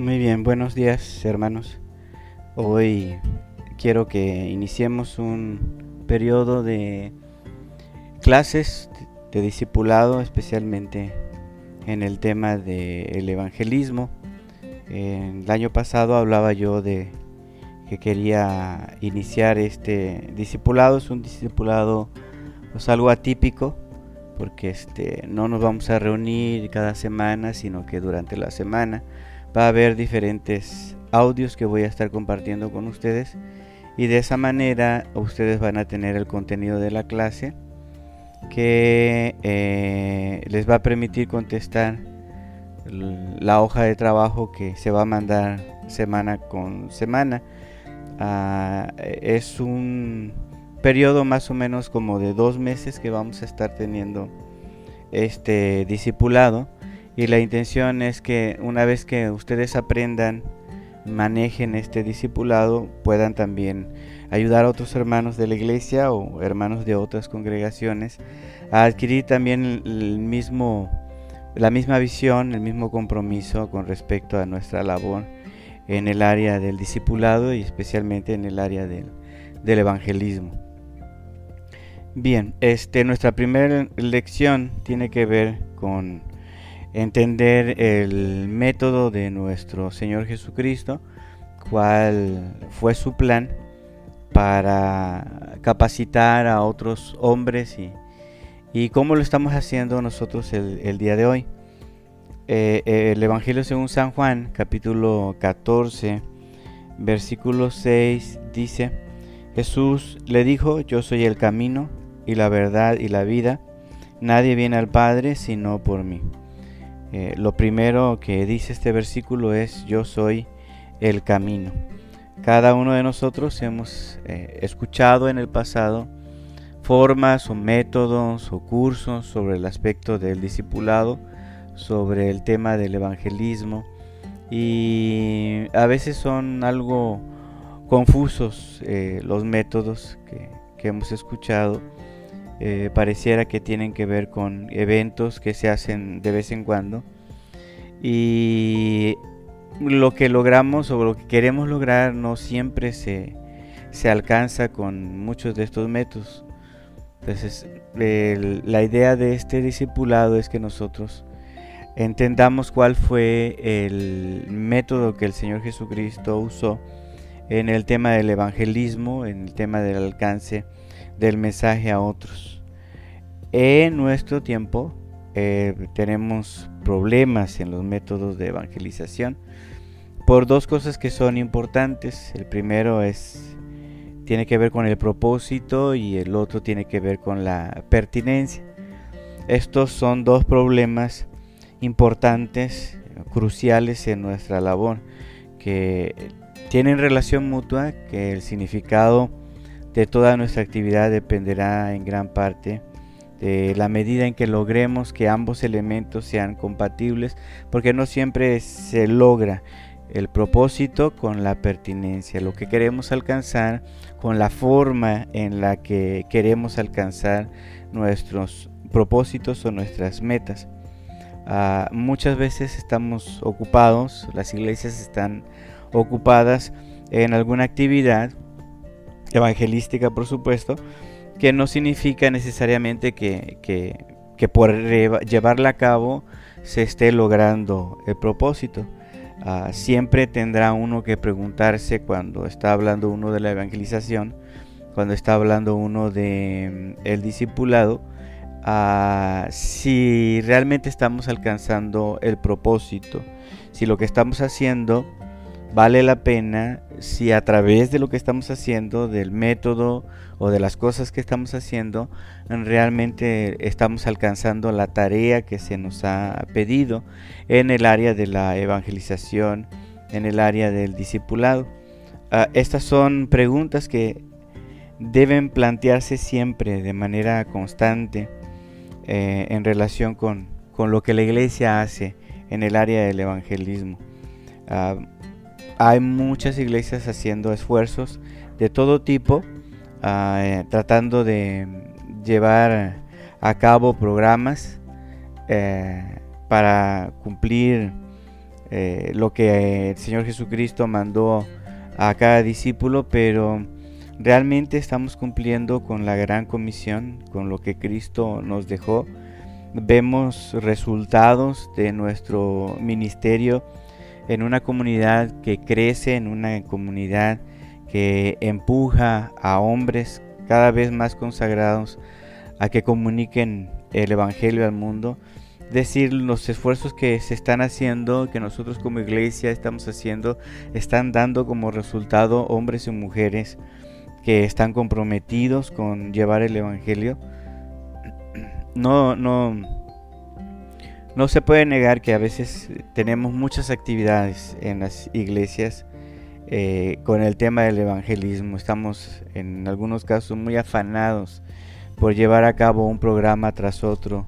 Muy bien, buenos días hermanos. Hoy quiero que iniciemos un periodo de clases de discipulado, especialmente en el tema del evangelismo. El año pasado hablaba yo de que quería iniciar este discipulado. Es un discipulado pues, algo atípico porque este, no nos vamos a reunir cada semana, sino que durante la semana va a haber diferentes audios que voy a estar compartiendo con ustedes y de esa manera ustedes van a tener el contenido de la clase que eh, les va a permitir contestar la hoja de trabajo que se va a mandar semana con semana. Ah, es un periodo más o menos como de dos meses que vamos a estar teniendo este discipulado y la intención es que una vez que ustedes aprendan, manejen este discipulado, puedan también ayudar a otros hermanos de la iglesia o hermanos de otras congregaciones a adquirir también el mismo, la misma visión, el mismo compromiso con respecto a nuestra labor en el área del discipulado y especialmente en el área del, evangelismo. Bien, este, nuestra primera lección tiene que ver con entender el método de nuestro Señor Jesucristo, cuál fue su plan para capacitar a otros hombres y, cómo lo estamos haciendo nosotros el, día de hoy. Eh, el Evangelio según San Juan, capítulo 14, versículo 6, dice, Jesús le dijo, yo soy el camino y la verdad y la vida, nadie viene al Padre sino por mí. Eh, lo primero que dice este versículo es yo soy el camino. Cada uno de nosotros hemos eh, escuchado en el pasado formas o métodos o cursos sobre el aspecto del discipulado, sobre el tema del evangelismo y a veces son algo confusos eh, los métodos que hemos escuchado eh, pareciera que tienen que ver con eventos que se hacen de vez en cuando. Y lo que logramos o lo que queremos lograr no siempre se, alcanza con muchos de estos métodos. Entonces, la idea de este discipulado es que nosotros entendamos cuál fue el método que el Señor Jesucristo usó en el tema del evangelismo, en el tema del alcance del mensaje a otros. En nuestro tiempo eh, tenemos problemas en los métodos de evangelización por dos cosas que son importantes. El primero es tiene que ver con el propósito y el otro tiene que ver con la pertinencia. Estos son dos problemas importantes, cruciales en nuestra labor, que tienen relación mutua, que el significado de toda nuestra actividad dependerá en gran parte de la medida en que logremos que ambos elementos sean compatibles, porque no siempre se logra el propósito con la pertinencia, lo que queremos alcanzar con la forma en la que queremos alcanzar nuestros propósitos o nuestras metas. Ah, muchas veces estamos ocupados, las iglesias están ocupadas en alguna actividad evangelística, por supuesto, que no significa necesariamente que, que, por llevarla a cabo se esté logrando el propósito. Ah, siempre tendrá uno que preguntarse cuando está hablando uno de la evangelización, cuando está hablando uno de mm, el discipulado, ah, si realmente estamos alcanzando el propósito, si lo que estamos haciendo vale la pena si a través de lo que estamos haciendo, del método o de las cosas que estamos haciendo, realmente estamos alcanzando la tarea que se nos ha pedido en el área de la evangelización, en el área del discipulado. Ah, estas son preguntas que deben plantearse siempre de manera constante eh, en relación con, lo que la iglesia hace en el área del evangelismo. Ah, hay muchas iglesias haciendo esfuerzos de todo tipo, ah, eh, tratando de llevar a cabo programas eh, para cumplir eh, lo que el Señor Jesucristo mandó a cada discípulo, pero realmente estamos cumpliendo con la gran comisión, con lo que Cristo nos dejó. Vemos resultados de nuestro ministerio en una comunidad que crece, en una comunidad que empuja a hombres cada vez más consagrados a que comuniquen el Evangelio al mundo. Decir, los esfuerzos que se están haciendo, que nosotros como iglesia estamos haciendo, están dando como resultado hombres y mujeres que están comprometidos con llevar el Evangelio. No, no, no se puede negar que a veces tenemos muchas actividades en las iglesias eh, con el tema del evangelismo. Estamos en algunos casos muy afanados por llevar a cabo un programa tras otro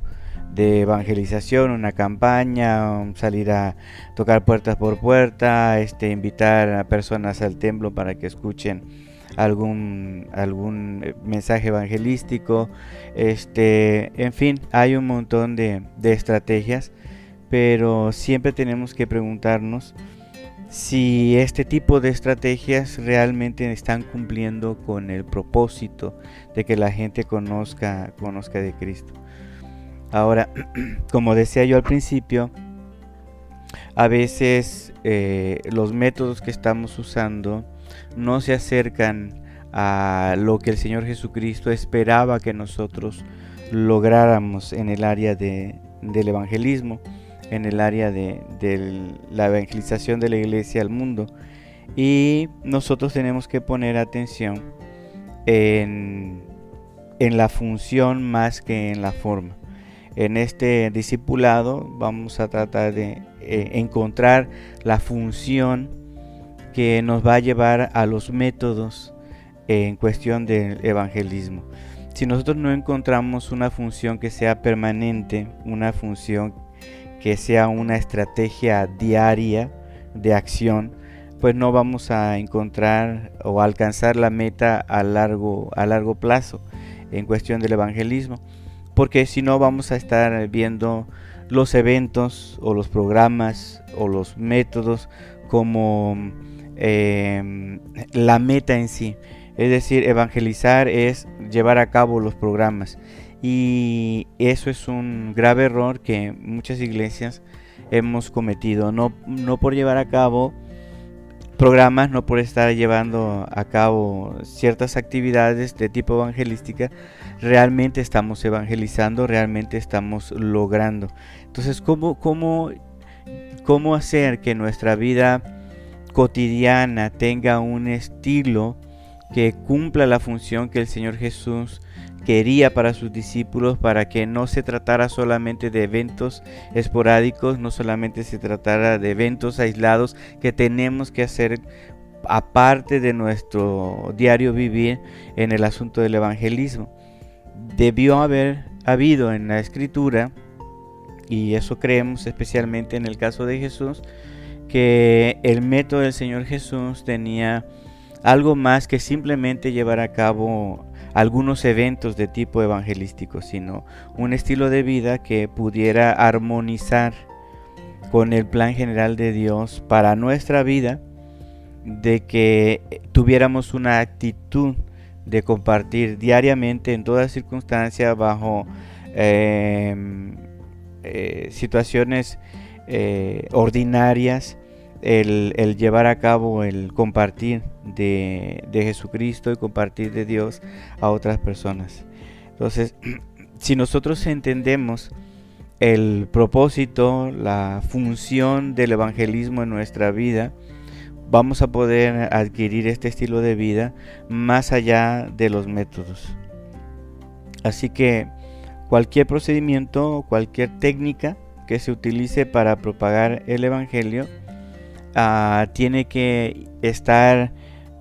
de evangelización, una campaña, salir a tocar puertas por puerta, este, invitar a personas al templo para que escuchen algún, algún eh, mensaje evangelístico, este, en fin, hay un montón de, de estrategias, pero siempre tenemos que preguntarnos si este tipo de estrategias realmente están cumpliendo con el propósito de que la gente conozca, conozca de Cristo. Ahora, como decía yo al principio, a veces eh, los métodos que estamos usando no se acercan a lo que el Señor Jesucristo esperaba que nosotros lográramos en el área de, del evangelismo en el área de, la evangelización de la iglesia al mundo. Y nosotros tenemos que poner atención en, la función más que en la forma. En este discipulado vamos a tratar de eh, encontrar la función que nos va a llevar a los métodos en cuestión del evangelismo. Si nosotros no encontramos una función que sea permanente, una función que sea una estrategia diaria de acción, pues no vamos a encontrar o alcanzar la meta a largo, a largo plazo en cuestión del evangelismo, porque si no vamos a estar viendo los eventos o los programas o los métodos como em, la meta en sí. Es decir, evangelizar es llevar a cabo los programas y eso es un grave error que muchas iglesias hemos cometido, no, no por llevar a cabo programas, no por estar llevando a cabo ciertas actividades de tipo evangelística, realmente estamos evangelizando, realmente estamos logrando. Entonces, ¿cómo, cómo, cómo hacer que nuestra vida cotidiana tenga un estilo que cumpla la función que el Señor Jesús quería para sus discípulos para que no se tratara solamente de eventos esporádicos, no solamente se tratara de eventos aislados que tenemos que hacer aparte de nuestro diario vivir en el asunto del evangelismo. Debió haber habido en la escritura, y eso creemos especialmente en el caso de Jesús, que el método del Señor Jesús tenía algo más que simplemente llevar a cabo algunos eventos de tipo evangelístico, sino un estilo de vida que pudiera armonizar con el plan general de Dios para nuestra vida, de que tuviéramos una actitud de compartir diariamente en toda circunstancia bajo em, eh, situaciones eh, ordinarias el, llevar a cabo el compartir de, Jesucristo y compartir de Dios a otras personas. Entonces, si nosotros entendemos el propósito, la función del evangelismo en nuestra vida, vamos a poder adquirir este estilo de vida más allá de los métodos. Así que cualquier procedimiento, cualquier técnica que se utilice para propagar el Evangelio Ah, tiene que estar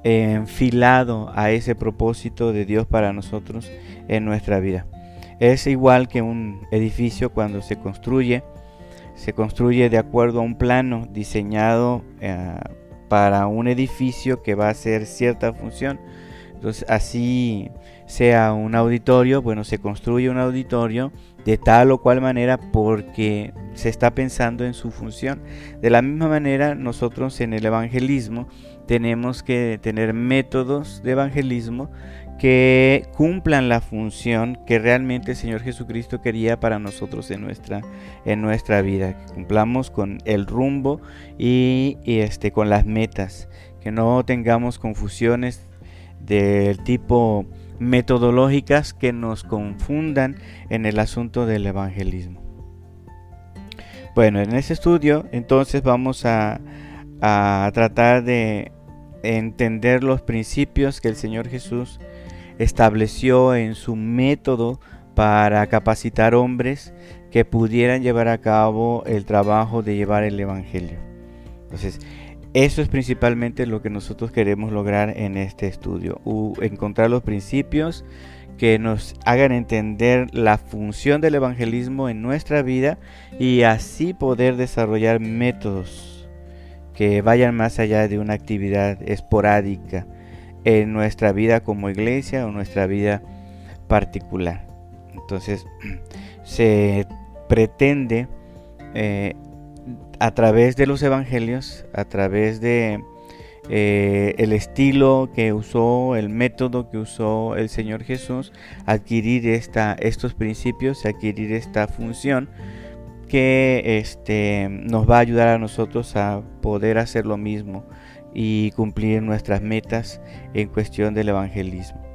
enfilado a ese propósito de Dios para nosotros en nuestra vida. Es igual que un edificio cuando se construye, se construye de acuerdo a un plano diseñado eh, para un edificio que va a hacer cierta función. Entonces, así sea un auditorio, bueno, se construye un auditorio de tal o cual manera porque se está pensando en su función. De la misma manera, nosotros en el evangelismo tenemos que tener métodos de evangelismo que cumplan la función que realmente el Señor Jesucristo quería para nosotros en nuestra, en nuestra vida, que cumplamos con el rumbo y, este, con las metas, que no tengamos confusiones del tipo metodológicas que nos confundan en el asunto del evangelismo. Bueno, en este estudio entonces vamos a, a tratar de entender los principios que el Señor Jesús estableció en su método para capacitar hombres que pudieran llevar a cabo el trabajo de llevar el Evangelio. Entonces, eso es principalmente lo que nosotros queremos lograr en este estudio, encontrar los principios que nos hagan entender la función del evangelismo en nuestra vida y así poder desarrollar métodos que vayan más allá de una actividad esporádica en nuestra vida como iglesia o nuestra vida particular. Entonces se pretende eh, a través de los evangelios, a través de eh, el estilo que usó, el método que usó el Señor Jesús, adquirir esta, estos principios, adquirir esta función que este, nos va a ayudar a nosotros a poder hacer lo mismo y cumplir nuestras metas en cuestión del evangelismo.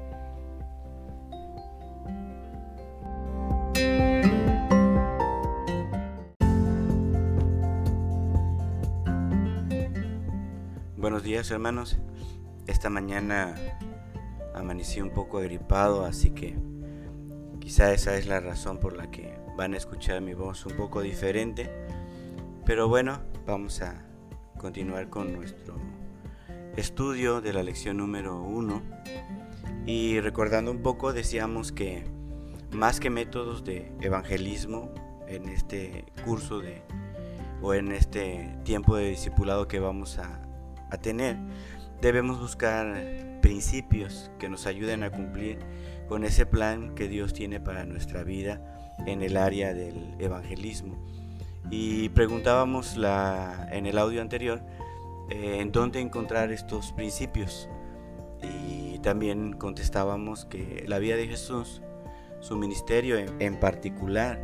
Hermanos. Esta mañana amanecí un poco agripado, así que quizá esa es la razón por la que van a escuchar mi voz un poco diferente. Pero bueno, vamos a continuar con nuestro estudio de la lección número 1. Y recordando un poco, decíamos que más que métodos de evangelismo en este curso de o en este tiempo de discipulado que vamos a a tener, debemos buscar principios que nos ayuden a cumplir con ese plan que Dios tiene para nuestra vida en el área del evangelismo. Y preguntábamos la, en el audio anterior eh, en dónde encontrar estos principios. Y también contestábamos que la vida de Jesús, su ministerio en, en particular,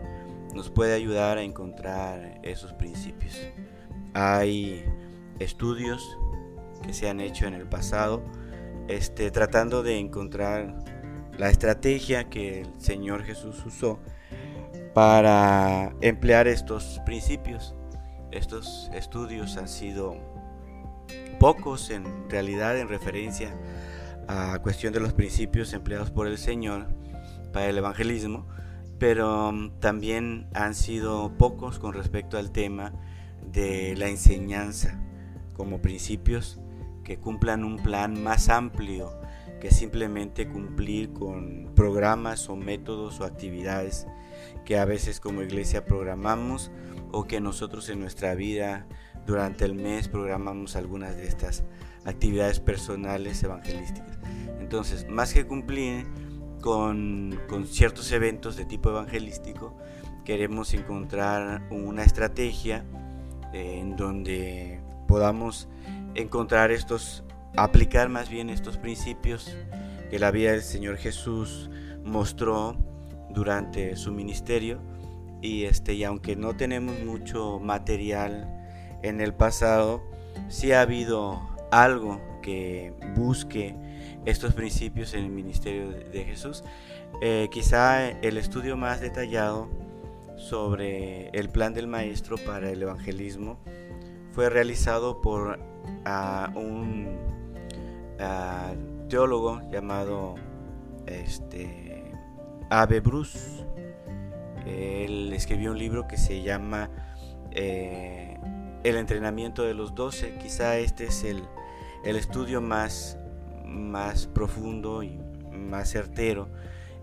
nos puede ayudar a encontrar esos principios. Hay estudios que se han hecho en el pasado, este, tratando de encontrar la estrategia que el Señor Jesús usó para emplear estos principios. Estos estudios han sido pocos en realidad en referencia a cuestión de los principios empleados por el Señor para el evangelismo, pero um, también han sido pocos con respecto al tema de la enseñanza como principios que cumplan un plan más amplio que simplemente cumplir con programas o métodos o actividades que a veces como iglesia programamos o que nosotros en nuestra vida durante el mes programamos algunas de estas actividades personales evangelísticas. Entonces, más que cumplir con, con ciertos eventos de tipo evangelístico, queremos encontrar una estrategia en donde podamos encontrar estos, aplicar más bien estos principios que la vida del Señor Jesús mostró durante su ministerio. Y este y aunque no tenemos mucho material en el pasado sí ha habido algo que busque estos principios en el ministerio de Jesús. Eh, quizá el estudio más detallado sobre el plan del maestro para el evangelismo fue realizado por un teólogo llamado este, Abe Bruce. Él escribió un libro que se llama eh, El entrenamiento de los doce. Quizá este es el, el estudio más, más profundo y más certero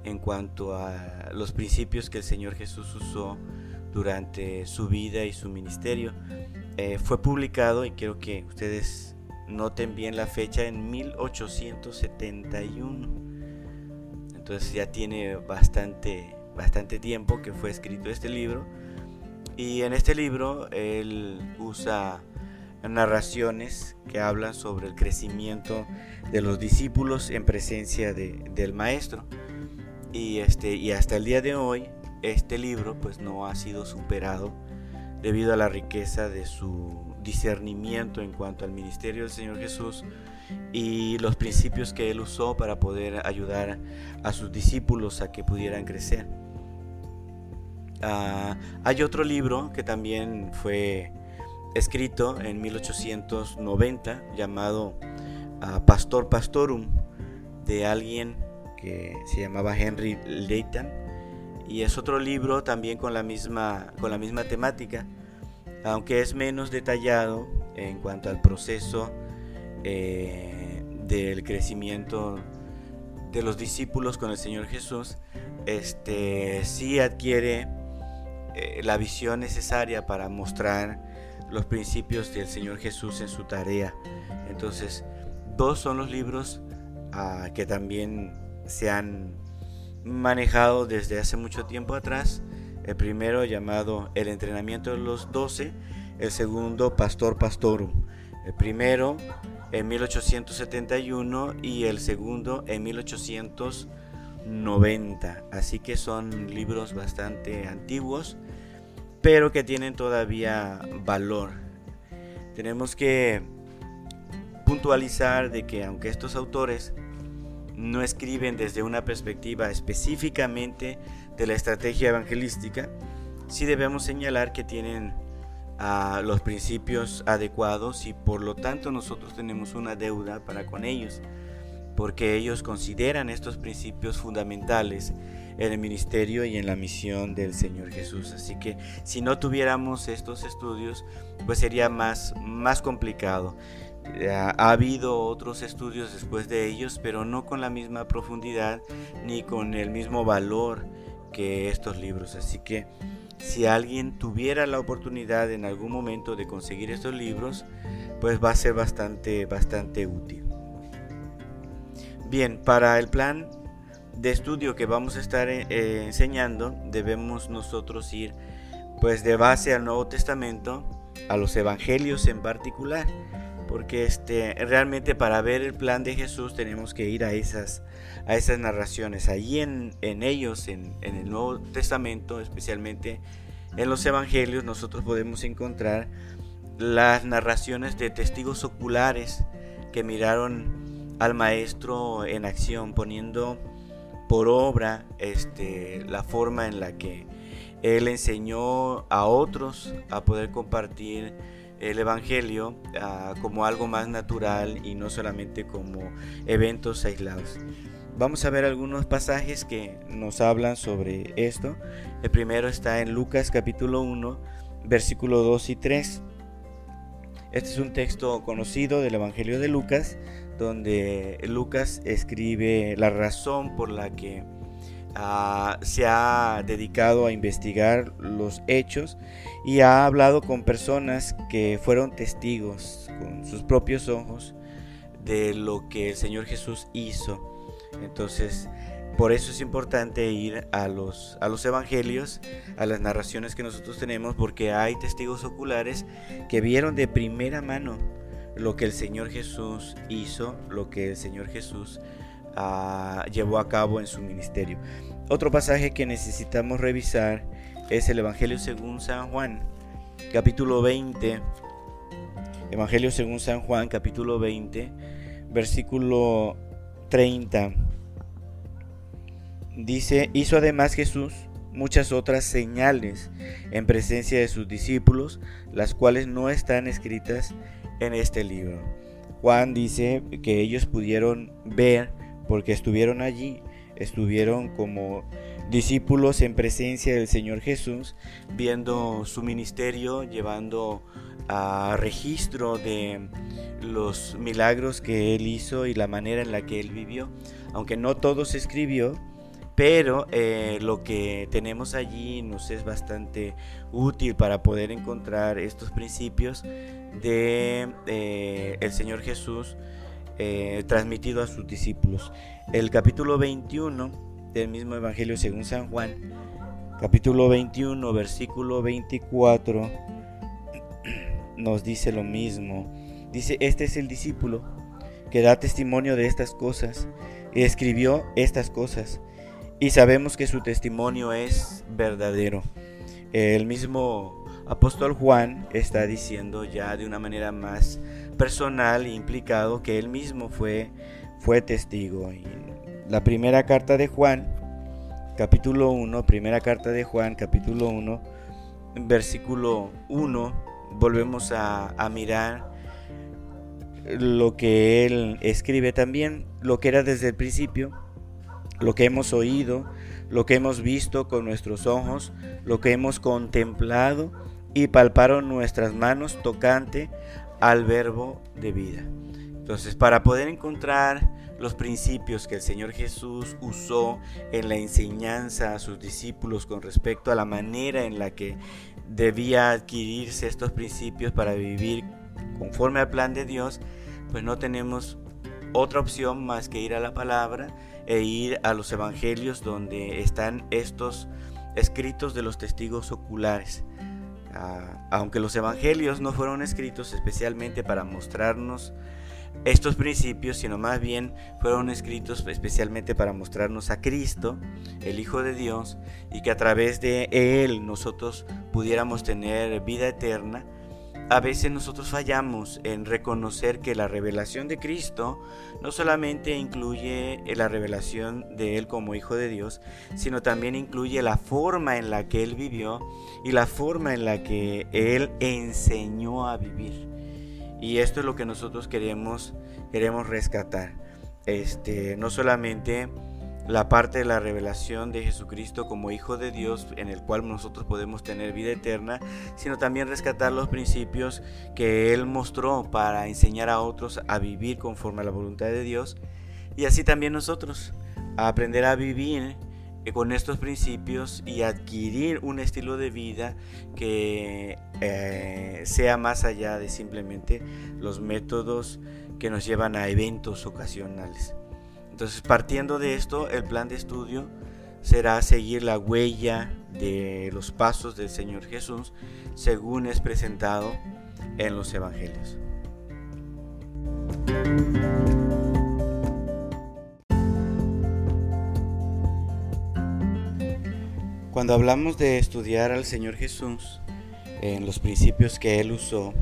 en cuanto a los principios que el Señor Jesús usó durante su vida y su ministerio. Eh, fue publicado y quiero que ustedes noten bien la fecha, en 1871. Entonces ya tiene bastante, bastante tiempo que fue escrito este libro. Y en este libro él usa narraciones que hablan sobre el crecimiento de los discípulos en presencia del maestro. Y, este, y hasta el día de hoy este libro pues no ha sido superado debido a la riqueza de su discernimiento en cuanto al ministerio del Señor Jesús y los principios que él usó para poder ayudar a sus discípulos a que pudieran crecer. Ah, hay otro libro que también fue escrito en 1890 llamado ah, Pastor Pastorum de alguien que se llamaba Henry Leighton y es otro libro también con la misma, con la misma temática, aunque es menos detallado en cuanto al proceso eh, del crecimiento de los discípulos con el Señor Jesús, este sí adquiere eh, la visión necesaria para mostrar los principios del Señor Jesús en su tarea. Entonces, dos son los libros ah, que también se han manejado desde hace mucho tiempo atrás. El primero llamado El entrenamiento de los doce, el segundo Pastor Pastorum. El primero en 1871 y el segundo en 1890. Así que son libros bastante antiguos, pero que tienen todavía valor. Tenemos que puntualizar de que aunque estos autores no escriben desde una perspectiva específicamente de la estrategia evangelística, sí debemos señalar que tienen ah, los principios adecuados y por lo tanto nosotros tenemos una deuda para con ellos, porque ellos consideran estos principios fundamentales en el ministerio y en la misión del Señor Jesús. Así que si no tuviéramos estos estudios, pues sería más, más complicado. Ha habido otros estudios después de ellos, pero no con la misma profundidad ni con el mismo valor que estos libros. Así que si alguien tuviera la oportunidad en algún momento de conseguir estos libros, pues va a ser bastante, bastante útil. Bien, para el plan de estudio que vamos a estar eh, enseñando, debemos nosotros ir pues de base al Nuevo Testamento, a los evangelios en particular porque este, realmente para ver el plan de Jesús tenemos que ir a esas, a esas narraciones. Allí en, ellos, en, el Nuevo Testamento, especialmente en los Evangelios, nosotros podemos encontrar las narraciones de testigos oculares que miraron al Maestro en acción, poniendo por obra este, la forma en la que Él enseñó a otros a poder compartir el Evangelio ah, como algo más natural y no solamente como eventos aislados. Vamos a ver algunos pasajes que nos hablan sobre esto. El primero está en Lucas capítulo 1, versículo 2 y 3. Este es un texto conocido del Evangelio de Lucas, donde Lucas escribe la razón por la que Ah, se ha dedicado a investigar los hechos y ha hablado con personas que fueron testigos con sus propios ojos de lo que el Señor Jesús hizo. Entonces, por eso es importante ir a los, a los evangelios, a las narraciones que nosotros tenemos, porque hay testigos oculares que vieron de primera mano lo que el Señor Jesús hizo, lo que el Señor Jesús llevó a cabo en su ministerio. Otro pasaje que necesitamos revisar es el Evangelio según San Juan, capítulo 20. Evangelio según San Juan, capítulo 20, versículo 30. Dice, hizo además Jesús muchas otras señales en presencia de sus discípulos, las cuales no están escritas en este libro. Juan dice que ellos pudieron ver porque estuvieron allí, estuvieron como discípulos en presencia del Señor Jesús, viendo su ministerio, llevando a registro de los milagros que él hizo y la manera en la que él vivió. Aunque no todo se escribió, pero eh, lo que tenemos allí nos es bastante útil para poder encontrar estos principios de eh, el Señor Jesús eh, transmitido a sus discípulos. El capítulo 21 del mismo Evangelio según San Juan, capítulo 21, versículo 24, nos dice lo mismo. Dice, este es el discípulo que da testimonio de estas cosas y escribió estas cosas y sabemos que su testimonio es verdadero. El mismo apóstol Juan está diciendo ya de una manera más personal e implicado que él mismo fue, fue testigo. La primera carta de Juan, capítulo 1, primera carta de Juan, capítulo 1, versículo 1, volvemos a, a mirar lo que él escribe también, lo que era desde el principio lo que hemos oído, lo que hemos visto con nuestros ojos, lo que hemos contemplado y palparon nuestras manos tocante al verbo de vida. Entonces, para poder encontrar los principios que el Señor Jesús usó en la enseñanza a sus discípulos con respecto a la manera en la que debía adquirirse estos principios para vivir conforme al plan de Dios, pues no tenemos otra opción más que ir a la palabra e ir a los evangelios donde están estos escritos de los testigos oculares. Ah, aunque los evangelios no fueron escritos especialmente para mostrarnos estos principios, sino más bien fueron escritos especialmente para mostrarnos a Cristo, el Hijo de Dios, y que a través de Él nosotros pudiéramos tener vida eterna, a veces nosotros fallamos en reconocer que la revelación de Cristo no solamente incluye la revelación de Él como Hijo de Dios, sino también incluye la forma en la que Él vivió y la forma en la que Él enseñó a vivir. Y esto es lo que nosotros queremos, queremos rescatar. Este, no solamente la parte de la revelación de Jesucristo como Hijo de Dios en el cual nosotros podemos tener vida eterna, sino también rescatar los principios que Él mostró para enseñar a otros a vivir conforme a la voluntad de Dios y así también nosotros a aprender a vivir con estos principios y adquirir un estilo de vida que eh, sea más allá de simplemente los métodos que nos llevan a eventos ocasionales. Entonces, partiendo de esto, el plan de estudio será seguir la huella de los pasos del Señor Jesús según es presentado en los Evangelios. Cuando hablamos de estudiar al Señor Jesús en los principios que Él usó,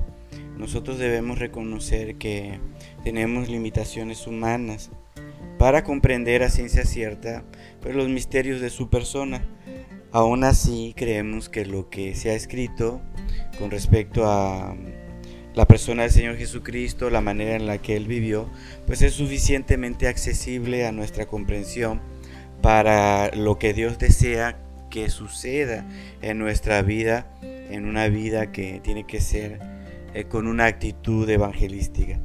nosotros debemos reconocer que tenemos limitaciones humanas para comprender a ciencia cierta pues, los misterios de su persona. Aún así, creemos que lo que se ha escrito con respecto a la persona del Señor Jesucristo, la manera en la que Él vivió, pues es suficientemente accesible a nuestra comprensión para lo que Dios desea que suceda en nuestra vida, en una vida que tiene que ser eh, con una actitud evangelística.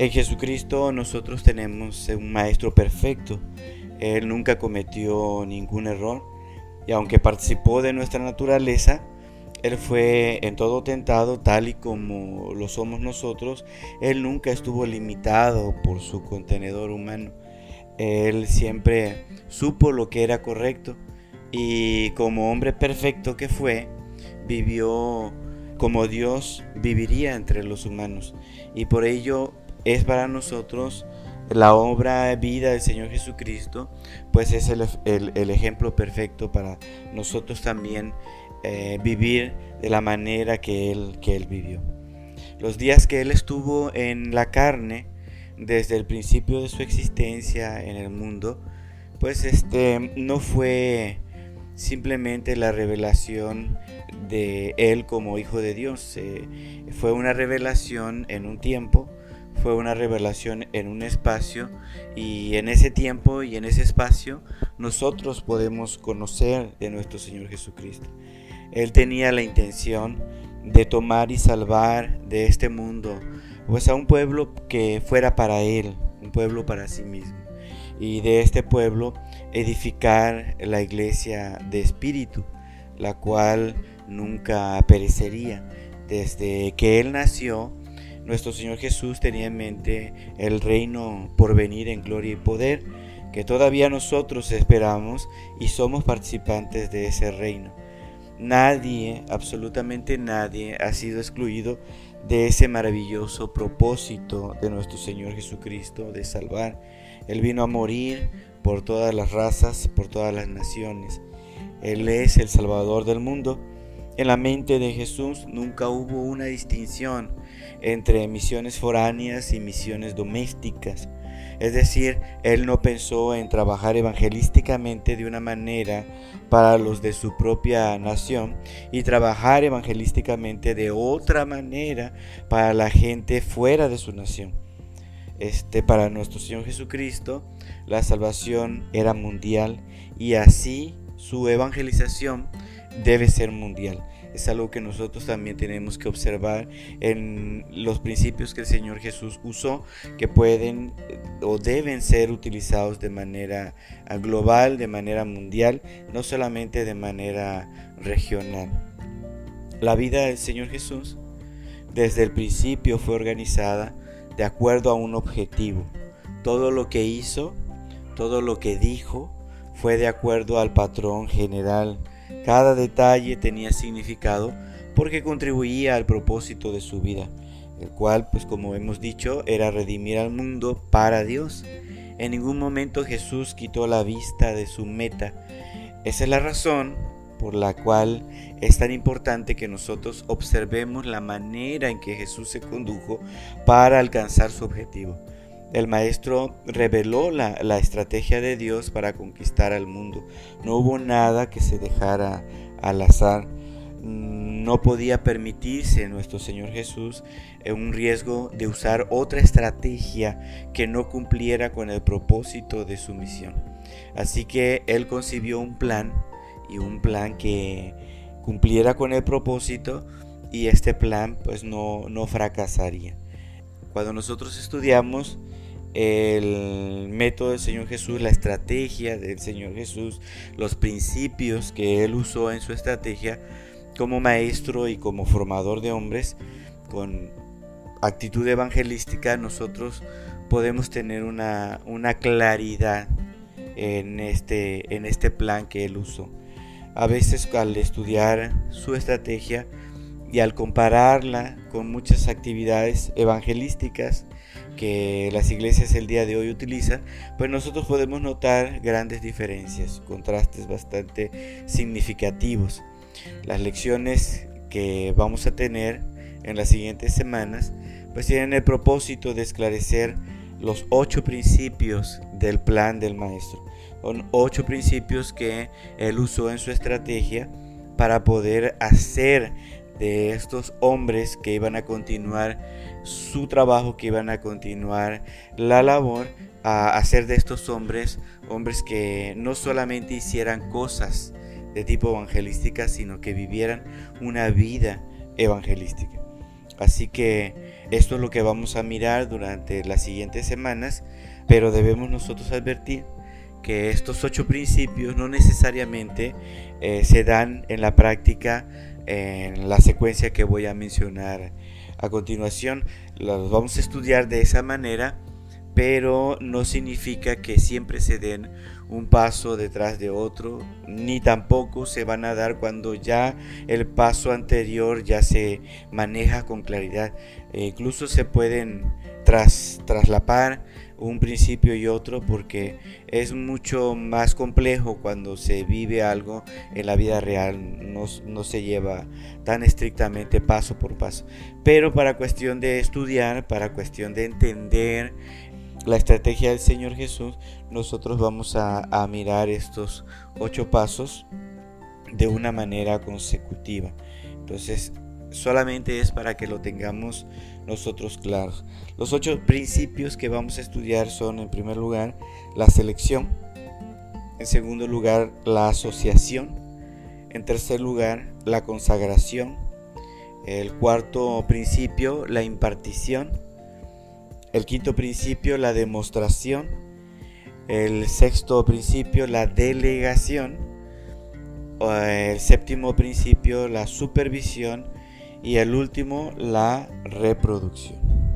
En Jesucristo nosotros tenemos un Maestro perfecto. Él nunca cometió ningún error y aunque participó de nuestra naturaleza, Él fue en todo tentado tal y como lo somos nosotros. Él nunca estuvo limitado por su contenedor humano. Él siempre supo lo que era correcto y como hombre perfecto que fue, vivió como Dios viviría entre los humanos. Y por ello es para nosotros la obra vida del Señor Jesucristo, pues es el, ejemplo perfecto para nosotros también eh, vivir de la manera que él, que él vivió. Los días que Él estuvo en la carne, desde el principio de su existencia en el mundo, pues este no fue simplemente la revelación de Él como Hijo de Dios, eh, fue una revelación en un tiempo fue una revelación en un espacio y en ese tiempo y en ese espacio nosotros podemos conocer de nuestro Señor Jesucristo. Él tenía la intención de tomar y salvar de este mundo pues a un pueblo que fuera para Él, un pueblo para sí mismo. y de este pueblo edificar la iglesia de espíritu, la cual nunca perecería. Desde que Él nació, nuestro Señor Jesús tenía en mente el reino por venir en gloria y poder, que todavía nosotros esperamos y somos participantes de ese reino. Nadie, absolutamente nadie, ha sido excluido de ese maravilloso propósito de nuestro Señor Jesucristo de salvar. Él vino a morir por todas las razas, por todas las naciones. Él es el Salvador del mundo. En la mente de Jesús nunca hubo una distinción entre misiones foráneas y misiones domésticas. Es decir, él no pensó en trabajar evangelísticamente de una manera para los de su propia nación y trabajar evangelísticamente de otra manera para la gente fuera de su nación. Este, para nuestro Señor Jesucristo, la salvación era mundial y así su evangelización debe ser mundial es algo que nosotros también tenemos que observar en los principios que el Señor Jesús usó, que pueden eh, o deben ser utilizados de manera ah, global, de manera mundial, no solamente de manera regional. La vida del Señor Jesús desde el principio fue organizada de acuerdo a un objetivo. Todo lo que hizo, todo lo que dijo, fue de acuerdo al patrón general cada detalle tenía significado porque contribuía al propósito de su vida, el cual, pues como hemos dicho, era redimir al mundo para Dios. En ningún momento Jesús quitó la vista de su meta. Esa es la razón por la cual es tan importante que nosotros observemos la manera en que Jesús se condujo para alcanzar su objetivo. El maestro reveló la, estrategia de Dios para conquistar al mundo. No hubo nada que se dejara al azar. No podía permitirse nuestro Señor Jesús un riesgo de usar otra estrategia que no cumpliera con el propósito de su misión. Así que Él concibió un plan y un plan que cumpliera con el propósito y este plan pues no, no fracasaría. Cuando nosotros estudiamos el método del Señor Jesús, la estrategia del Señor Jesús, los principios que Él usó en su estrategia como maestro y como formador de hombres, con actitud evangelística, nosotros podemos tener una, una claridad en este, en este plan que Él usó. A veces al estudiar su estrategia y al compararla con muchas actividades evangelísticas, que las iglesias el día de hoy utilizan, pues nosotros podemos notar grandes diferencias, contrastes bastante significativos. Las lecciones que vamos a tener en las siguientes semanas, pues tienen el propósito de esclarecer los ocho principios del plan del maestro. Ocho principios que él usó en su estrategia para poder hacer de estos hombres que iban a continuar su trabajo, que iban a continuar la labor, a hacer de estos hombres hombres que no solamente hicieran cosas de tipo evangelística, sino que vivieran una vida evangelística. Así que esto es lo que vamos a mirar durante las siguientes semanas, pero debemos nosotros advertir que estos ocho principios no necesariamente eh, se dan en la práctica en la secuencia que voy a mencionar a continuación. Los vamos a estudiar de esa manera, pero no significa que siempre se den un paso detrás de otro, ni tampoco se van a dar cuando ya el paso anterior ya se maneja con claridad. E incluso se pueden tras, traslapar un principio y otro porque es mucho más complejo cuando se vive algo en la vida real, no, no, se lleva tan estrictamente paso por paso. Pero para cuestión de estudiar, para cuestión de entender la estrategia del Señor Jesús, nosotros vamos a, a mirar estos ocho pasos de una manera consecutiva. Entonces, solamente es para que lo tengamos nosotros claros. Los ocho principios que vamos a estudiar son, en primer lugar, la selección, en segundo lugar, la asociación, en tercer lugar, la consagración, el cuarto principio, la impartición, el quinto principio, la demostración, El sexto principio, la delegación. El séptimo principio, la supervisión. Y el último, la reproducción.